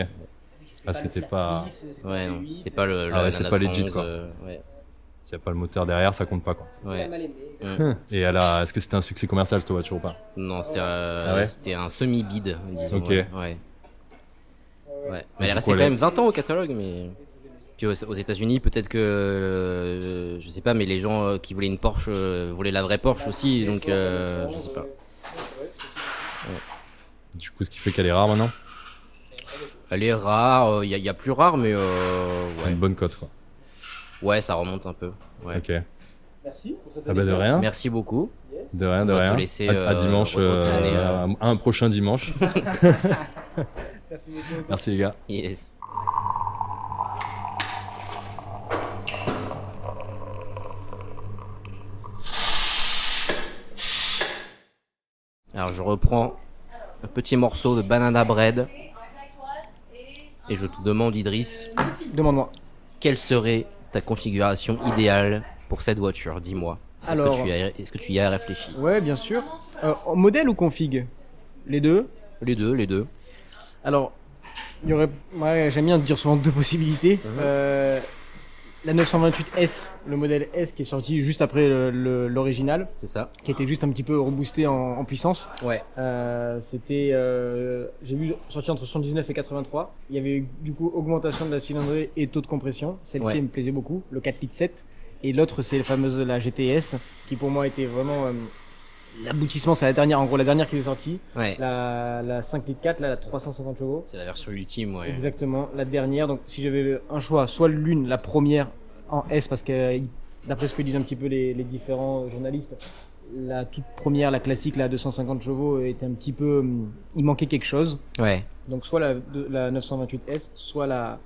Ah, c'était pas. Ouais, non, c'était pas le. Ah la- ouais, c'est pas legit, 911, quoi. euh, ouais. S'il n'y a pas le moteur derrière, ça compte pas quoi. Ouais. Et elle a, est-ce que c'était un succès commercial cette voiture ou pas Non, c'était euh, Ah ouais c'était un semi-bid, disons. Ok. Ouais. ouais. Ouais. Mais elle est restée quand elle même 20 ans au catalogue, mais. Puis aux, aux États-Unis, peut-être que. euh, je sais pas, mais les gens euh, qui voulaient une Porsche euh, voulaient la vraie Porsche aussi, donc euh, je sais pas. Du coup, ce qui fait qu'elle est rare maintenant. Elle est rare, il y, a- y a plus rare, mais euh, Une ouais. bonne cote quoi. ouais, ça remonte un peu. Ouais. Ok. Ah bah de rien. Merci beaucoup. De rien, de On va te rien. laisser, à, à euh, dimanche, euh, euh, à un prochain dimanche. Merci les gars. Yes. Alors je reprends un petit morceau de banana bread et je te demande Idriss, Demande-moi. quelle serait ta configuration idéale pour cette voiture? Dis-moi. Est-ce Alors- que, tu y as- est-ce que tu y as réfléchi? Ouais, bien sûr. Euh, modèle ou config? Les deux Les deux, les deux. Alors, il y aurait. Ouais, j'aime bien dire souvent deux possibilités. Euh, la 928S, le modèle S qui est sorti juste après le- le- l'original, C'est ça qui était juste un petit peu reboosté en, en puissance. Ouais. Euh, C'était. euh, J'ai vu sorti entre 79 et 83. Il y avait eu, du coup augmentation de la cylindrée et taux de compression. Celle-ci Ouais. me plaisait beaucoup, le 4 litres 7. Et l'autre, c'est la fameuse la GTS, qui pour moi était vraiment. euh, L'aboutissement, c'est la dernière, en gros, la dernière qui est sortie. Ouais. La, la 5 litres 4, là, la 350 chevaux. C'est la version ultime, ouais. Exactement, la dernière. Donc, si j'avais un choix, soit l'une, la première en S, parce que d'après ce que disent un petit peu les, les différents journalistes, la toute première, la classique, la 250 chevaux, était un petit peu. hum, Il manquait quelque chose. Ouais. Donc, soit la, la 928S, soit la,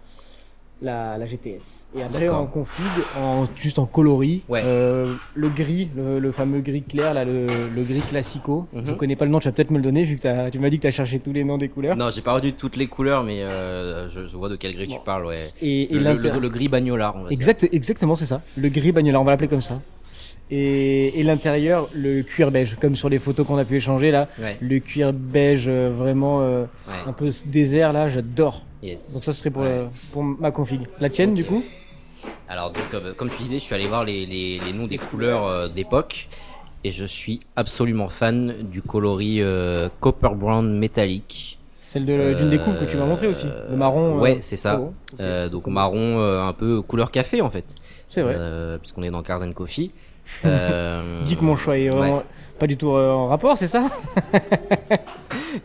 la, la GTS. Et après, en config, en, juste en coloris, Ouais. euh, le gris, le, le fameux gris clair, là, le, le gris classico. Mhm. Je connais pas le nom, tu vas peut-être me le donner, vu que t'as- tu m'as dit que tu as cherché tous les noms des couleurs. Non, j'ai pas retenu toutes les couleurs, mais euh, je, je vois de quel gris tu parles, ouais. Et, et Le, gris bagnolard, on va dire. Exact, exactement, c'est ça. Le gris bagnola, on va l'appeler comme ça. Et, et l'intérieur, le cuir beige, comme sur les photos qu'on a pu échanger là. Ouais. Le cuir beige, euh, vraiment euh, un peu ce désert là, j'adore. Yes. Donc ça serait pour, Ouais. euh, pour ma config. La tienne, du coup Alors, donc, comme, comme tu disais, je suis allé voir les, les, les noms des couleurs euh, d'époque. Et je suis absolument fan du coloris euh, Copper Brown métallique. Celle de- d'une des couves que tu m'as montré aussi. Le marron. euh, Ouais, c'est ça. oh. Euh, donc marron, euh, un peu couleur café en fait. C'est vrai. Euh, Puisqu'on est dans Cars and Coffee. Euh, Dis que mon choix est vraiment ouais. pas du tout euh, en rapport, c'est ça?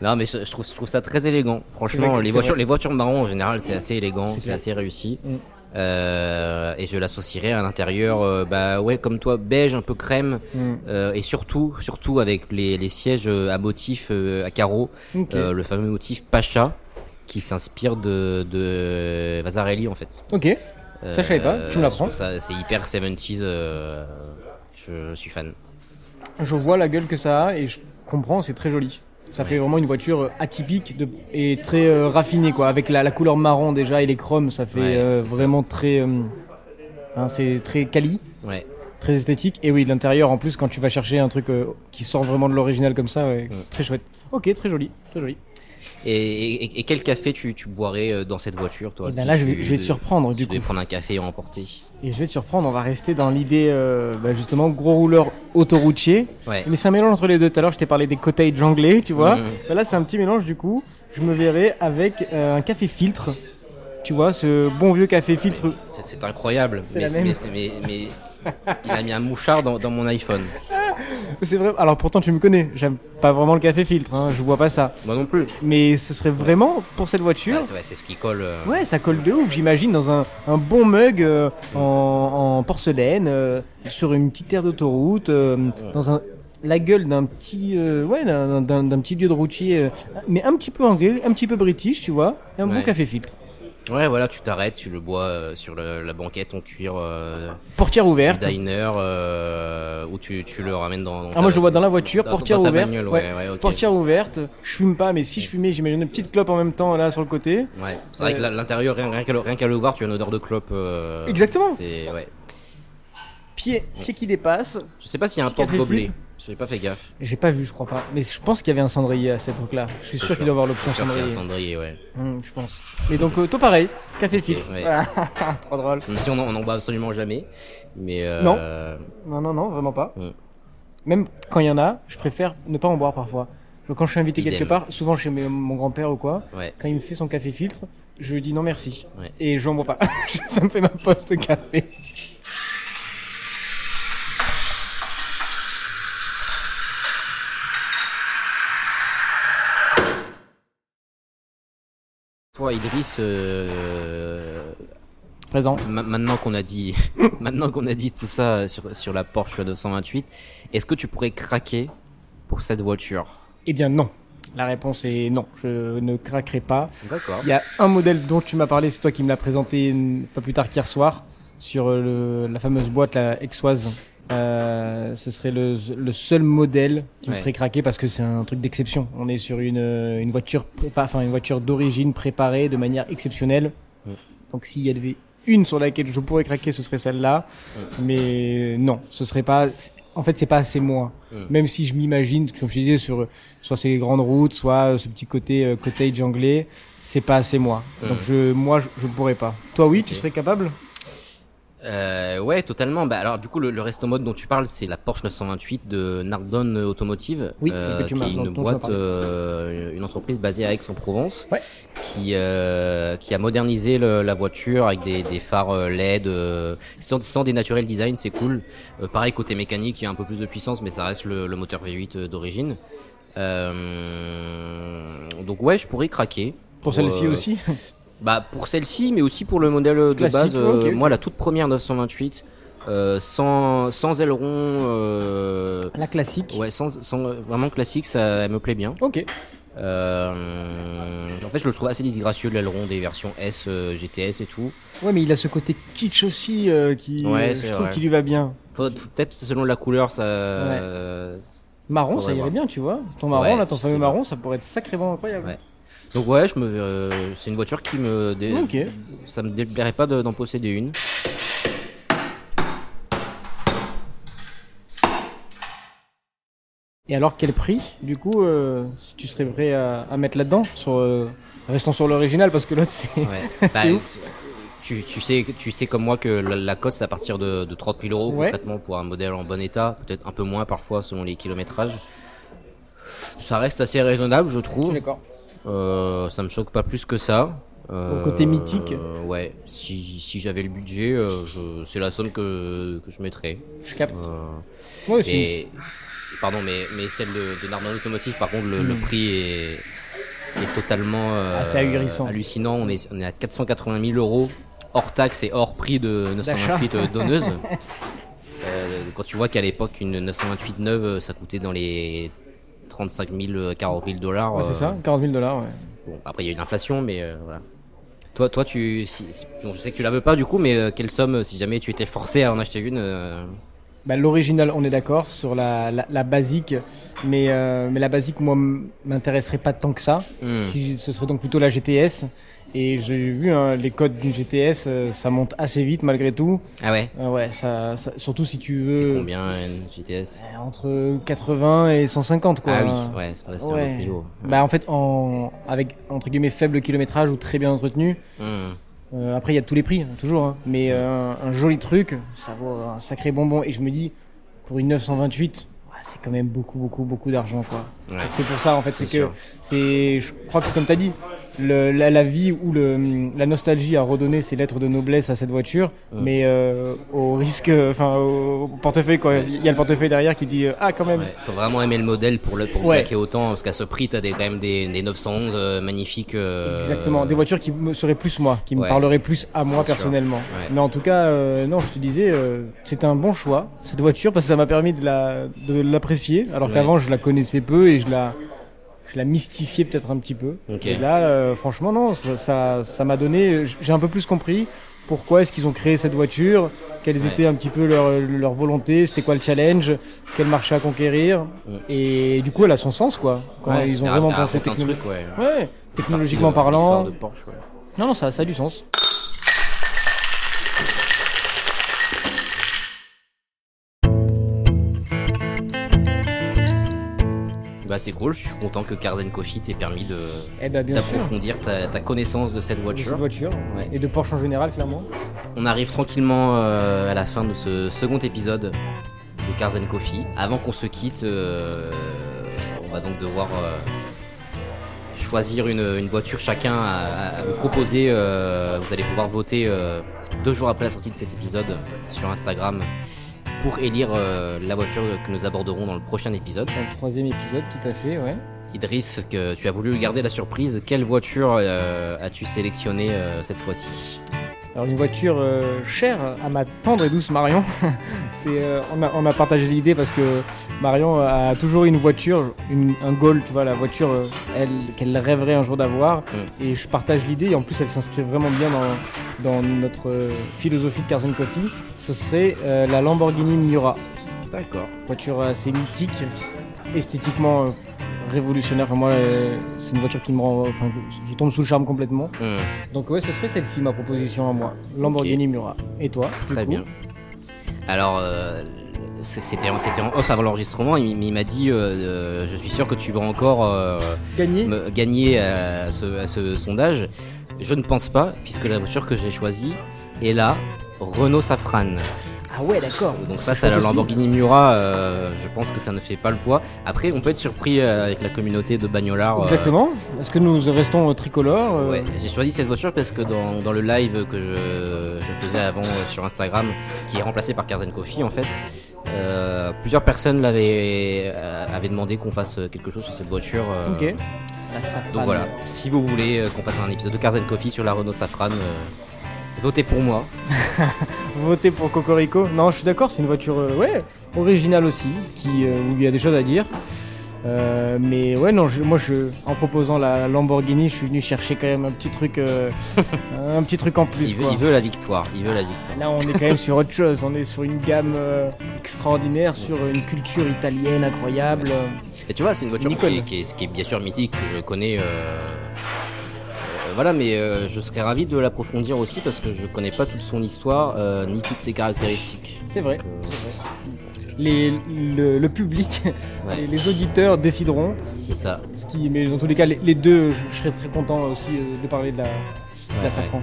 Non, mais je, je trouve, je trouve ça très élégant. Franchement, les voitures, vrai. les voitures marron en général, c'est assez élégant, C'est assez réussi. Mm. Euh, et je l'associerais à l'intérieur, euh, bah ouais, comme toi, beige, un peu crème, Mm. euh, et surtout, surtout avec les, les sièges à motif à carreaux, le fameux motif Pacha, qui s'inspire de, de Vasarely en fait. Ok. Ça, je savais pas. Tu me l'apprends. C'est hyper 70s. Je, suis fan. Je vois la gueule que ça a et je comprends, c'est très joli. Ça fait vraiment une voiture euh, atypique de, et très euh, raffinée quoi. Avec la, la couleur marron déjà et les chromes, ça fait Ouais, euh, ça. vraiment très, euh, hein, c'est très quali, Ouais. très esthétique. Et oui, l'intérieur en plus quand tu vas chercher un truc qui sort vraiment de l'original comme ça, ouais, très chouette. Ok, très joli, très joli. Et, et- et quel café tu, tu boirais euh, dans cette voiture, toi Eh ben si là, je vais- je vais te surprendre, si du tu coup. prendre un café à emporter. Et je vais te surprendre, on va rester dans l'idée euh, bah, justement gros rouleur autoroutier. Ouais. Mais c'est un mélange entre les deux. Tout à l'heure, je t'ai parlé des cottages anglais, tu vois. Mhm. Bah là, c'est un petit mélange du coup. Je me verrais avec euh, un café filtre. Tu vois, ce bon vieux café filtre. C'est incroyable. Mais il a mis un mouchard dans, dans mon iPhone. C'est vrai. Alors pourtant, tu me connais. J'aime pas vraiment le café filtre. Hein. Je bois pas ça. Moi non plus. Mais ce serait vraiment pour cette voiture. C'est ce qui colle. euh, Ouais, ça colle de ouf, j'imagine, dans un, un bon mug euh, en, en porcelaine, euh, sur une petite aire d'autoroute, euh, dans un, la gueule d'un petit, euh, ouais, d'un, d'un- d'un petit lieu de routier, euh, mais un petit peu anglais, un petit peu british, tu vois, et un bon Ouais. café filtre. Ouais, voilà, tu t'arrêtes, tu le bois euh, sur le- la banquette en cuir euh, Portière ouverte. diner euh, ou tu, tu le ramènes dans. dans Ah, moi je le vois dans la voiture, dans- portière dans ouverte. bagnole, ouais. ouais, ouais, ok. Portière ouverte. Je fume pas, mais si je fumais, j'imagine une petite clope en même temps là sur le côté. Ouais, c'est vrai Euh, que la- l'intérieur, rien, rien qu'à le, voir, tu as une odeur de clope. euh, Exactement. C'est ouais. Pied, pied qui dépasse. Je sais pas s'il y a un porte-gobelet. J'ai pas fait gaffe. J'ai pas vu, je crois pas. Mais je pense qu'il y avait un cendrier à cette époque-là. Je suis sûr qu'il doit avoir l'option cendrier. un cendrier, ouais. Hum, je pense. Et donc, euh, toi pareil, café filtre. ouais. Voilà. Trop drôle. Même si on en, on en boit absolument jamais. Mais euh, Non. Non, non, non, vraiment pas. Mm. Même quand il y en a, je préfère ne pas en boire parfois. Quand je suis invité Idem. quelque part, souvent chez mes- mon grand-père ou quoi, Ouais. quand il me fait son café filtre, je lui dis non merci. Ouais. Et je n'en bois pas. Ça me fait ma poste café. Toi, Idriss, euh, Présent. ma- maintenant qu'on a dit, maintenant qu'on a dit tout ça sur, sur la Porsche 228, est-ce que tu pourrais craquer pour cette voiture? Eh bien non. La réponse est non. Je ne craquerai pas. D'accord. Il y a un modèle dont tu m'as parlé, c'est toi qui me l'as présenté pas plus tard qu'hier soir, sur le- la fameuse boîte, la Exoise. Euh, ce serait le, le seul modèle qui me Ouais. ferait craquer parce que c'est un truc d'exception. On est sur une, une voiture, prépa- enfin une voiture d'origine préparée de manière exceptionnelle. Donc s'il y avait une sur laquelle je pourrais craquer, ce serait celle-là. Mais non, ce serait pas. En fait, c'est pas assez moi. Même si je m'imagine, comme je disais, sur soit ces grandes routes, soit euh, ce petit côté euh, cottage anglais, c'est pas assez moi. Donc je, moi, je, je pourrais pas. Toi, oui, tu serais capable? Euh, ouais, totalement. Bah, alors, du coup, le, le resto mode dont tu parles, c'est la Porsche 928 de Nardone Automotive, Oui, ce que tu qui est une boîte, euh, une entreprise basée à Aix-en-Provence, Ouais. qui euh, qui a modernisé le- la voiture avec des, des phares euh, LED, euh, sans, sans des naturel design, c'est cool. Euh, pareil côté mécanique, il y a un peu plus de puissance, mais ça reste le, le moteur V8 euh, d'origine. Euh, donc ouais, je pourrais craquer. Pour celle-ci euh, aussi? Bah pour celle-ci, mais aussi pour le modèle de Classique, base. euh, ok. Moi, la toute première 928, euh, sans sans aileron, euh, La classique. ouais, sans, sans vraiment classique, ça elle me plaît bien. Ok. Euh, en fait, je le trouve assez disgracieux l'aileron des versions S, euh, GTS et tout. Ouais, mais il a ce côté kitsch aussi euh, qui, Ouais, euh, je trouve qu'il lui va bien. Peut-être selon la couleur, ça. euh, Marron, ça irait bien, tu vois. Ton marron, Ouais, là, ton fameux marron, ça pourrait être sacrément incroyable. Donc ouais, je me, euh, c'est une voiture qui me, dé- ça me déplairait pas de- d'en posséder une. Et alors, quel prix, du coup, euh, si tu serais prêt à, à mettre là-dedans sur, euh, Restons sur l'original parce que l'autre, c'est. Ouais. Bah, ouf. Tu, tu sais, tu sais comme moi que la, la cote c'est à partir de, de 30 000 euros Ouais. concrètement pour un modèle en bon état, peut-être un peu moins parfois selon les kilométrages. Ça reste assez raisonnable, je Je trouve. suis d'accord. Euh, ça me choque pas plus que ça. Euh, Au côté mythique. euh, ouais, si, si j'avais le budget, euh, c'est la somme que, que je mettrais. Je capte. Euh, Moi aussi. et pardon, mais mais celle de, de Automotive, par contre, le, le prix est, est totalement euh, Ah, ahurissant. hallucinant. On est on est à 480 000 euros hors taxe et hors prix de 928 euh, donneuse. Euh, quand tu vois qu'à l'époque une 928 neuve, ça coûtait dans les 35 000, euh, 40 000 dollars. Ouais, c'est euh, ça, 40 000 dollars, ouais. Bon, après il y a eu l'inflation, mais euh, voilà. Toi, toi, tu, si, si- bon, je sais que tu la veux pas du coup, mais euh, quelle somme si jamais tu étais forcé à en acheter une Bah, L'original, on est d'accord sur la, la, la basique, mais, euh, mais la basique, moi, m'intéresserait pas tant que ça. Hmm. Si, ce serait donc plutôt la GTS. Et j'ai vu hein, les codes d'une GTS, euh, ça monte assez vite malgré tout. Ah ouais? Euh, ouais, ça, ça- surtout si tu C'est veux combien une GTS euh, entre 80 et 150 quoi. Ah oui, ouais, c'est un Ouais. autre niveau. Bah en fait, en, avec entre guillemets faible kilométrage ou très bien entretenu. Hmm. Euh, après, il y a tous les prix, toujours. hein. Mais euh, un joli truc, ça vaut un sacré bonbon. Et je me dis, pour une 928, ouais, c'est quand même beaucoup, beaucoup, beaucoup d'argent, quoi. Ouais. C'est pour ça, en fait, c'est que c'est, je crois que comme tu as dit, le, la, la vie ou le, la nostalgie a redonné ses lettres de noblesse à cette voiture, mais euh, au risque, enfin, au, portefeuille, quoi. Il y a le portefeuille derrière qui dit, euh, ah, quand même. Ouais, faut vraiment aimer le modèle pour le pour Ouais. claquer autant parce qu'à ce prix t'as des quand même des, des 911 euh, magnifiques. euh, Exactement, des voitures qui me seraient plus moi, qui me parleraient plus à moi personnellement. Ouais. Mais en tout cas, euh, non, je te disais, euh, c'est un bon choix cette voiture parce que ça m'a permis de la de l'apprécier, alors qu'avant je la connaissais peu et je la je la mystifiais peut-être un petit peu. Et là, euh, franchement, non, ça- ça ça m'a donné. J'ai un peu plus compris pourquoi est-ce qu'ils ont créé cette voiture, quelles Ouais. étaient un petit peu leur, leur volonté, c'était quoi le challenge, quel marché à conquérir. Ouais. Et du coup, elle a son sens, quoi. Quand Ouais, ils ont vraiment pensé technologiquement. ouais. Technologiquement parlant. de Porsche, ouais. Non, non, ça, ça a du sens. Bah c'est cool, je suis content que Carden Coffee t'ait permis de Eh ben, d'approfondir ta, ta connaissance de cette De voiture. cette voiture. Ouais. Et de Porsche en général, clairement. On arrive tranquillement euh, à la fin de ce second épisode de Cars and Coffee. Avant qu'on se quitte, euh, on va donc devoir euh, choisir une, une voiture chacun à, vous proposer. vous allez pouvoir voter deux jours après la sortie de cet épisode sur Instagram pour élire euh, la voiture que nous aborderons dans le prochain épisode. Dans le troisième épisode, tout à fait, ouais. Idriss, que tu as voulu garder la surprise, quelle voiture euh, as-tu sélectionné euh, cette fois-ci? Alors une voiture euh, chère à ma tendre et douce Marion. C'est, euh, on, a, on a partagé l'idée parce que Marion a toujours eu une voiture, une- un Gol, tu vois, la voiture euh, elle, qu'elle rêverait un jour d'avoir. Et je partage l'idée et en plus elle s'inscrit vraiment bien dans, dans notre euh, philosophie de Cars and Coffee. Ce serait la Lamborghini Miura. D'accord. Voiture assez mythique, esthétiquement révolutionnaire. Enfin moi, euh, c'est une voiture qui me rend, enfin, je tombe sous le charme complètement. Donc ouais, ce serait celle-ci ma proposition à moi, Lamborghini Miura. Et toi Très coup bien. Alors, euh, c'était en, off avant l'enregistrement, il, il m'a dit euh, euh, Je suis sûr que tu vas encore euh, Gagner me- gagner à ce, à ce sondage. Je ne pense pas, puisque la voiture que j'ai choisie est la Renault Safran. Ah ouais, d'accord. Donc C'est face à la. Lamborghini Miura, euh, je pense que ça ne fait pas le poids. Après, on peut être surpris euh, avec la communauté de bagnolards. euh, Exactement. Est-ce que nous restons euh, tricolores euh, Ouais, j'ai choisi cette voiture parce que dans, dans le live que je, je faisais avant euh, sur Instagram, qui est remplacé par and Coffee en fait, euh, plusieurs personnes l'avaient euh, avaient demandé qu'on fasse quelque chose sur cette voiture. euh, Ok. Donc voilà, si vous voulez euh, qu'on fasse un épisode de and Coffee sur la Renault Safran, euh, votez pour moi. Votez pour Cocorico. Non, je suis d'accord, c'est une voiture euh, ouais, originale aussi, qui, euh, où il y a des choses à dire. Euh, mais ouais, non, je- moi, je, en proposant la Lamborghini, je suis venu chercher quand même un petit truc, euh, un petit truc en plus. Il veut, quoi. il veut la victoire, il veut la victoire. Là, on est quand même sur autre chose. On est sur une gamme euh, extraordinaire, sur une culture italienne incroyable. Et tu vois, c'est une voiture qui est, qui, est, qui est bien sûr mythique, que je connais. Voilà, mais euh, je serais ravi de l'approfondir aussi parce que je connais pas toute son histoire euh, ni toutes ses caractéristiques. C'est vrai. Donc, euh. Les, le, le public, Ouais. les, les auditeurs décideront. c'est ça. Ce qui, mais dans tous les cas, les, les deux, je, je serais très content aussi de parler de la, de la Safran.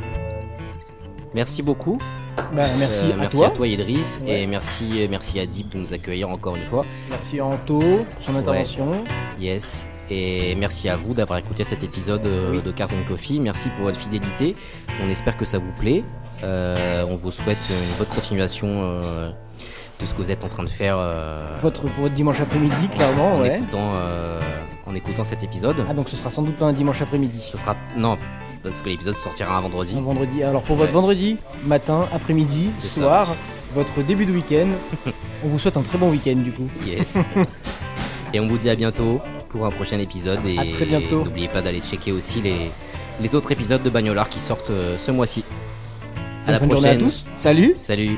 Merci beaucoup. Bah, merci, Euh, à, merci toi. à toi Idriss Ouais. et merci merci à Deep de nous accueillir encore une fois. Merci à Anto pour son intervention. Yes. Et merci à vous d'avoir écouté cet épisode euh, Oui. de Cars and Coffee. Merci pour votre fidélité. On espère que ça vous plaît. Euh, on vous souhaite une bonne continuation euh, de ce que vous êtes en train de faire Votre, pour votre dimanche après-midi, clairement, en, ouais. écoutant, en écoutant cet épisode. Ah, donc ce sera sans doute pas un dimanche après-midi. Ce sera non parce que l'épisode sortira un vendredi. Un vendredi. Alors pour votre Ouais. vendredi, matin, après-midi, ça. soir, votre début de week-end, on vous souhaite un très bon week-end du coup. Yes. et on vous dit à bientôt pour un prochain épisode et À très bientôt. n'oubliez pas d'aller checker aussi les les autres épisodes de Bagnolard qui sortent euh, ce mois-ci. À la à prochaine. tous. Salut Salut.